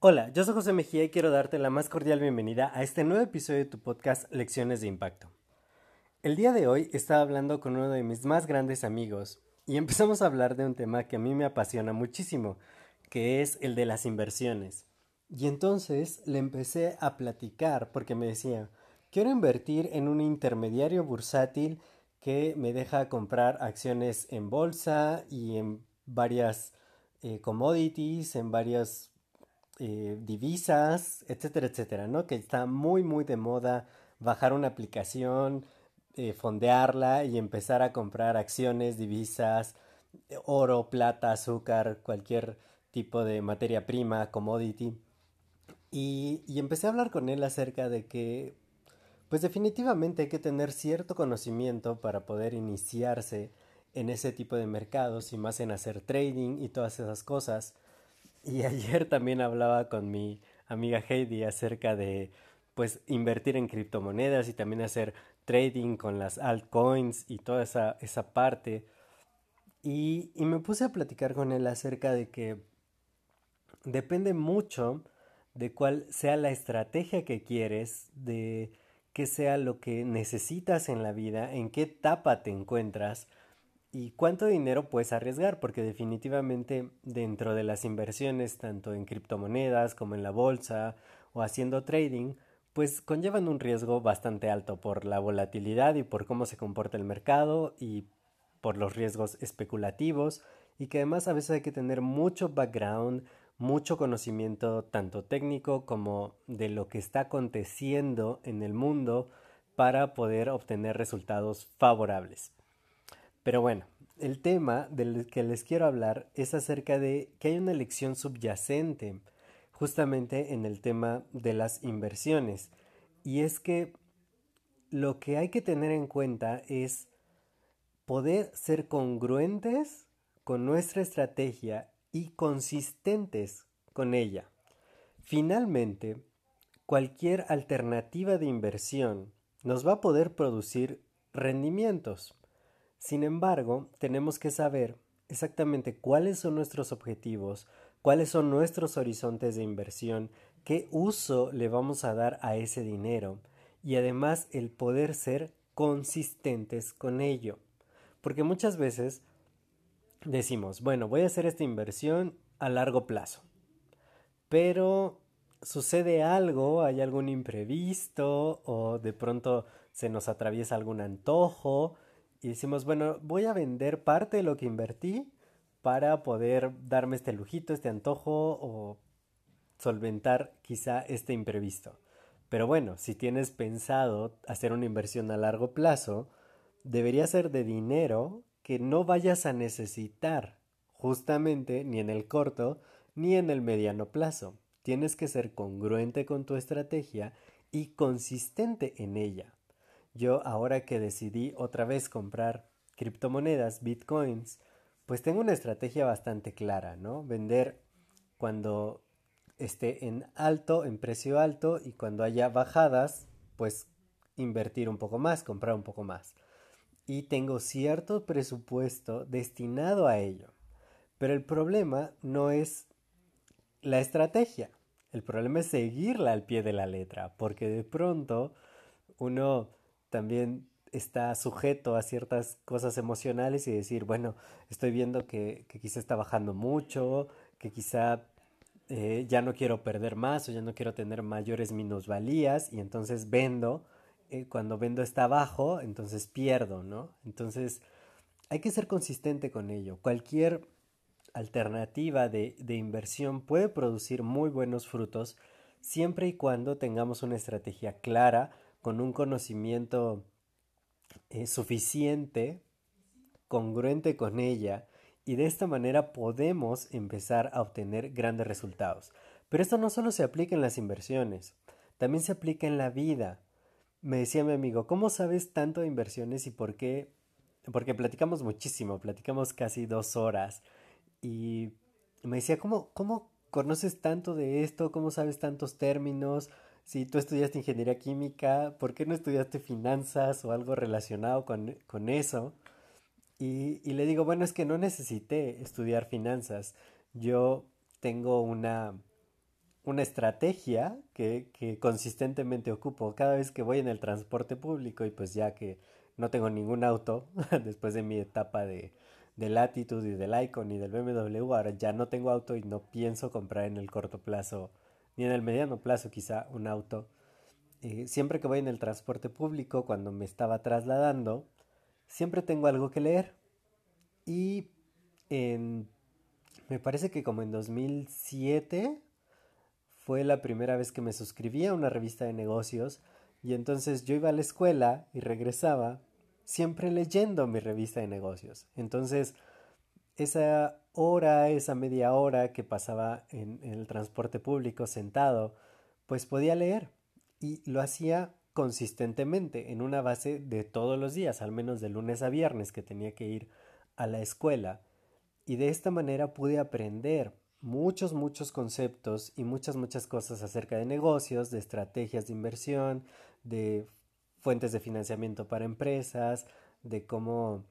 Hola, yo soy José Mejía y quiero darte la más cordial bienvenida a este nuevo episodio de tu podcast Lecciones de Impacto. El día de hoy estaba hablando con uno de mis más grandes amigos y empezamos a hablar de un tema que a mí me apasiona muchísimo, que es el de las inversiones. Y entonces le empecé a platicar porque me decía, quiero invertir en un intermediario bursátil que me deja comprar acciones en bolsa y en varias eh, commodities, en varias eh, divisas, etcétera, etcétera, ¿no? Que está muy, muy de moda bajar una aplicación, eh, fondearla y empezar a comprar acciones, divisas, oro, plata, azúcar, cualquier tipo de materia prima, commodity. Y, y empecé a hablar con él acerca de que, pues definitivamente hay que tener cierto conocimiento para poder iniciarse en ese tipo de mercados y más en hacer trading y todas esas cosas. Y ayer también hablaba con mi amiga Heidi acerca de pues invertir en criptomonedas y también hacer trading con las altcoins y toda esa, esa parte. Y, y me puse a platicar con él acerca de que depende mucho de cuál sea la estrategia que quieres, de qué sea lo que necesitas en la vida, en qué etapa te encuentras y cuánto dinero puedes arriesgar, porque definitivamente dentro de las inversiones, tanto en criptomonedas como en la bolsa o haciendo trading, pues conllevan un riesgo bastante alto por la volatilidad y por cómo se comporta el mercado y por los riesgos especulativos y que además a veces hay que tener mucho background, mucho conocimiento tanto técnico como de lo que está aconteciendo en el mundo para poder obtener resultados favorables. Pero bueno, el tema del que les quiero hablar es acerca de que hay una lección subyacente justamente en el tema de las inversiones. Y es que lo que hay que tener en cuenta es poder ser congruentes con nuestra estrategia y consistentes con ella. Finalmente, cualquier alternativa de inversión nos va a poder producir rendimientos. Sin embargo, tenemos que saber exactamente cuáles son nuestros objetivos, cuáles son nuestros horizontes de inversión, qué uso le vamos a dar a ese dinero y además el poder ser consistentes con ello. Porque muchas veces decimos, bueno, voy a hacer esta inversión a largo plazo, pero sucede algo, hay algún imprevisto o de pronto se nos atraviesa algún antojo y decimos, bueno, voy a vender parte de lo que invertí para poder darme este lujito, este antojo o solventar quizá este imprevisto. Pero bueno, si tienes pensado hacer una inversión a largo plazo, debería ser de dinero que no vayas a necesitar justamente ni en el corto ni en el mediano plazo. Tienes que ser congruente con tu estrategia y consistente en ella. Yo ahora que decidí otra vez comprar criptomonedas, bitcoins, pues tengo una estrategia bastante clara, ¿no? Vender cuando esté en alto, en precio alto y cuando haya bajadas, pues invertir un poco más, comprar un poco más. Y tengo cierto presupuesto destinado a ello. Pero el problema no es la estrategia, el problema es seguirla al pie de la letra, porque de pronto uno también está sujeto a ciertas cosas emocionales y decir, bueno, estoy viendo que, quizá está bajando mucho, que quizá eh, ya no quiero perder más o ya no quiero tener mayores minusvalías y entonces vendo, eh, cuando vendo está bajo, entonces pierdo, ¿no? Entonces hay que ser consistente con ello. Cualquier alternativa de, de inversión puede producir muy buenos frutos siempre y cuando tengamos una estrategia clara, con un conocimiento eh, suficiente, congruente con ella y de esta manera podemos empezar a obtener grandes resultados. Pero esto no solo se aplica en las inversiones, también se aplica en la vida. Me decía mi amigo, ¿cómo sabes tanto de inversiones y por qué? Porque platicamos muchísimo, platicamos casi dos horas y me decía, ¿cómo, cómo conoces tanto de esto? ¿Cómo sabes tantos términos? Si tú estudiaste ingeniería química, ¿por qué no estudiaste finanzas o algo relacionado con, con eso? Y, y, le digo, bueno, es que no necesité estudiar finanzas. Yo tengo una, una estrategia que, que, consistentemente ocupo cada vez que voy en el transporte público y pues ya que no tengo ningún auto después de mi etapa de, de Latitude y del Icon y del BMW, ahora ya no tengo auto y no pienso comprar en el corto plazo ni en el mediano plazo quizá un auto. Eh, siempre que voy en el transporte público, cuando me estaba trasladando, siempre tengo algo que leer. Y en, me parece que como en 2007 fue la primera vez que me suscribí a una revista de negocios y entonces yo iba a la escuela y regresaba siempre leyendo mi revista de negocios. Entonces, esa hora, esa media hora que pasaba en, el transporte público sentado, pues podía leer y lo hacía consistentemente en una base de todos los días, al menos de lunes a viernes que tenía que ir a la escuela. Y de esta manera pude aprender muchos, muchos conceptos y muchas, muchas cosas acerca de negocios, de estrategias de inversión, de fuentes de financiamiento para empresas, de cómo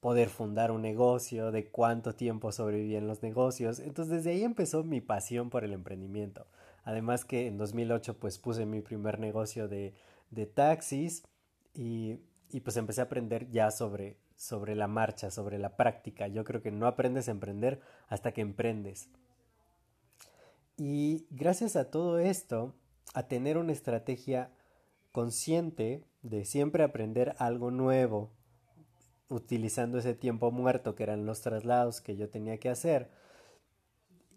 poder fundar un negocio, de cuánto tiempo sobrevivían los negocios. Entonces desde ahí empezó mi pasión por el emprendimiento. Además que en 2008 pues puse mi primer negocio de, de taxis y, y, pues empecé a aprender ya sobre, sobre la marcha, sobre la práctica. Yo creo que no aprendes a emprender hasta que emprendes. Y gracias a todo esto, a tener una estrategia consciente de siempre aprender algo nuevo, utilizando ese tiempo muerto que eran los traslados que yo tenía que hacer.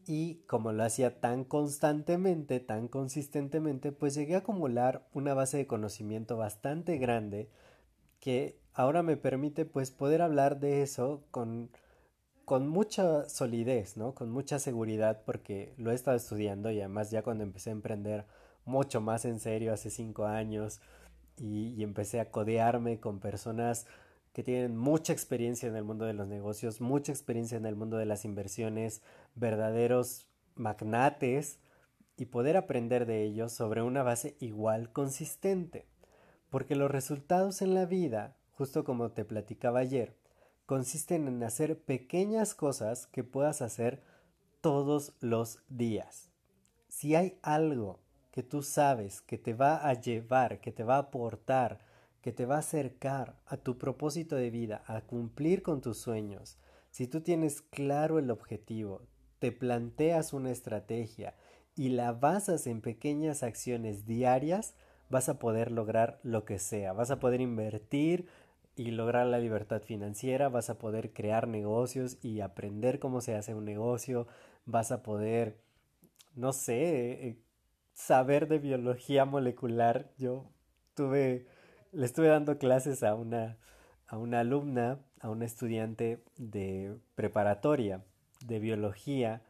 Y como lo hacía tan constantemente, tan consistentemente, pues llegué a acumular una base de conocimiento bastante grande que ahora me permite pues poder hablar de eso con, con mucha solidez, ¿no? Con mucha seguridad porque lo he estado estudiando y además ya cuando empecé a emprender mucho más en serio hace cinco años y, y empecé a codearme con personas que tienen mucha experiencia en el mundo de los negocios, mucha experiencia en el mundo de las inversiones, verdaderos magnates, y poder aprender de ellos sobre una base igual consistente. Porque los resultados en la vida, justo como te platicaba ayer, consisten en hacer pequeñas cosas que puedas hacer todos los días. Si hay algo que tú sabes que te va a llevar, que te va a aportar, que te va a acercar a tu propósito de vida, a cumplir con tus sueños, si tú tienes claro el objetivo, te planteas una estrategia y la basas en pequeñas acciones diarias, vas a poder lograr lo que sea, vas a poder invertir y lograr la libertad financiera, vas a poder crear negocios y aprender cómo se hace un negocio, vas a poder, no sé, eh, saber de biología molecular. Yo tuve le estuve dando clases a una, a una alumna, a una estudiante de preparatoria de biología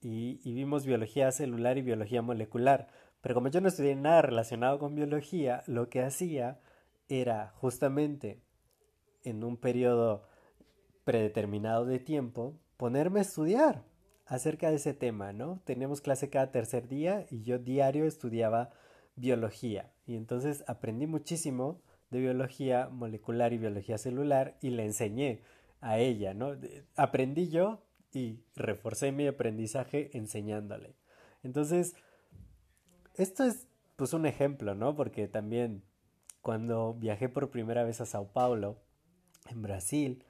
y, y, vimos biología celular y biología molecular. Pero como yo no estudié nada relacionado con biología, lo que hacía era justamente en un periodo predeterminado de tiempo ponerme a estudiar acerca de ese tema, ¿no? Teníamos clase cada tercer día y yo diario estudiaba biología y entonces aprendí muchísimo de biología molecular y biología celular y le enseñé a ella, ¿no? Aprendí yo y reforcé mi aprendizaje enseñándole. Entonces, esto es pues un ejemplo, ¿no? Porque también cuando viajé por primera vez a Sao Paulo, en Brasil,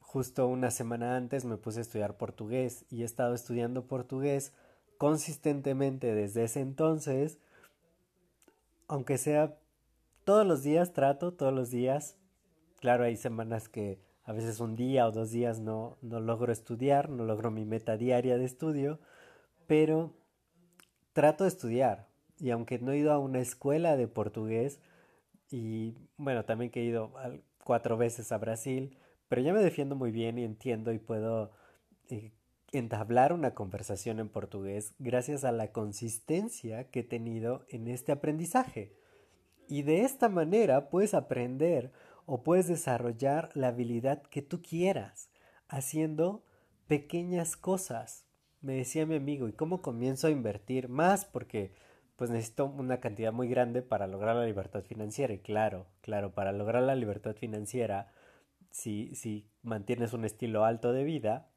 justo una semana antes me puse a estudiar portugués y he estado estudiando portugués consistentemente desde ese entonces, aunque sea todos los días trato, todos los días. Claro, hay semanas que a veces un día o dos días no, no logro estudiar, no logro mi meta diaria de estudio, pero trato de estudiar. Y aunque no he ido a una escuela de portugués, y bueno, también que he ido cuatro veces a Brasil, pero ya me defiendo muy bien y entiendo y puedo eh, entablar una conversación en portugués gracias a la consistencia que he tenido en este aprendizaje. Y de esta manera puedes aprender o puedes desarrollar la habilidad que tú quieras, haciendo pequeñas cosas. Me decía mi amigo, ¿y cómo comienzo a invertir más? Porque pues necesito una cantidad muy grande para lograr la libertad financiera. Y claro, claro, para lograr la libertad financiera, si, si mantienes un estilo alto de vida,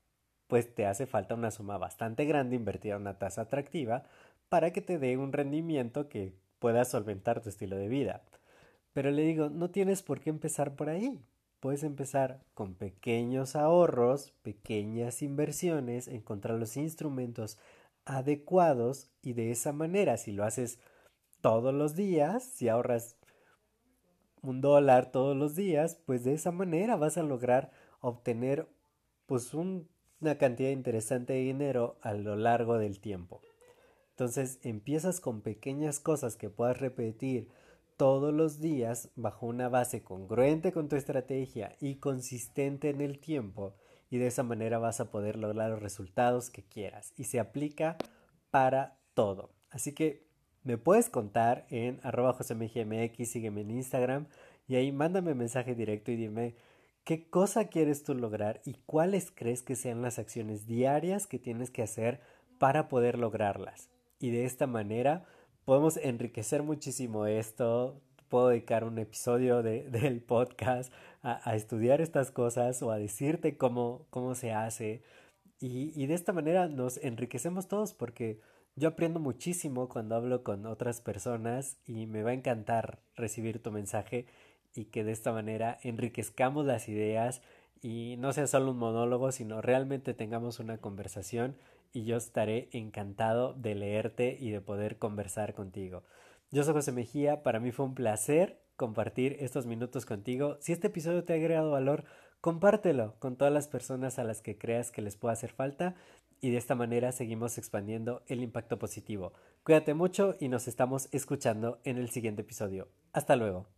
pues te hace falta una suma bastante grande invertida en una tasa atractiva para que te dé un rendimiento que pueda solventar tu estilo de vida. Pero le digo, no tienes por qué empezar por ahí. Puedes empezar con pequeños ahorros, pequeñas inversiones, encontrar los instrumentos adecuados y de esa manera, si lo haces todos los días, si ahorras un dólar todos los días, pues de esa manera vas a lograr obtener pues una cantidad interesante de dinero a lo largo del tiempo. Entonces empiezas con pequeñas cosas que puedas repetir todos los días bajo una base congruente con tu estrategia y consistente en el tiempo y de esa manera vas a poder lograr los resultados que quieras y se aplica para todo. Así que me puedes contar en arroba josemgmx, sígueme en Instagram y ahí mándame mensaje directo y dime qué cosa quieres tú lograr y cuáles crees que sean las acciones diarias que tienes que hacer para poder lograrlas. Y de esta manera podemos enriquecer muchísimo esto. Puedo dedicar un episodio del podcast a, estudiar estas cosas o a decirte cómo, cómo se hace. Y, y de esta manera nos enriquecemos todos porque yo aprendo muchísimo cuando hablo con otras personas y me va a encantar recibir tu mensaje y que de esta manera enriquezcamos las ideas y no sea solo un monólogo, sino realmente tengamos una conversación y yo estaré encantado de leerte y de poder conversar contigo. Yo soy José Mejía, para mí fue un placer compartir estos minutos contigo. Si este episodio te ha agregado valor, compártelo con todas las personas a las que creas que les pueda hacer falta y de esta manera seguimos expandiendo el impacto positivo. Cuídate mucho y nos estamos escuchando en el siguiente episodio. Hasta luego.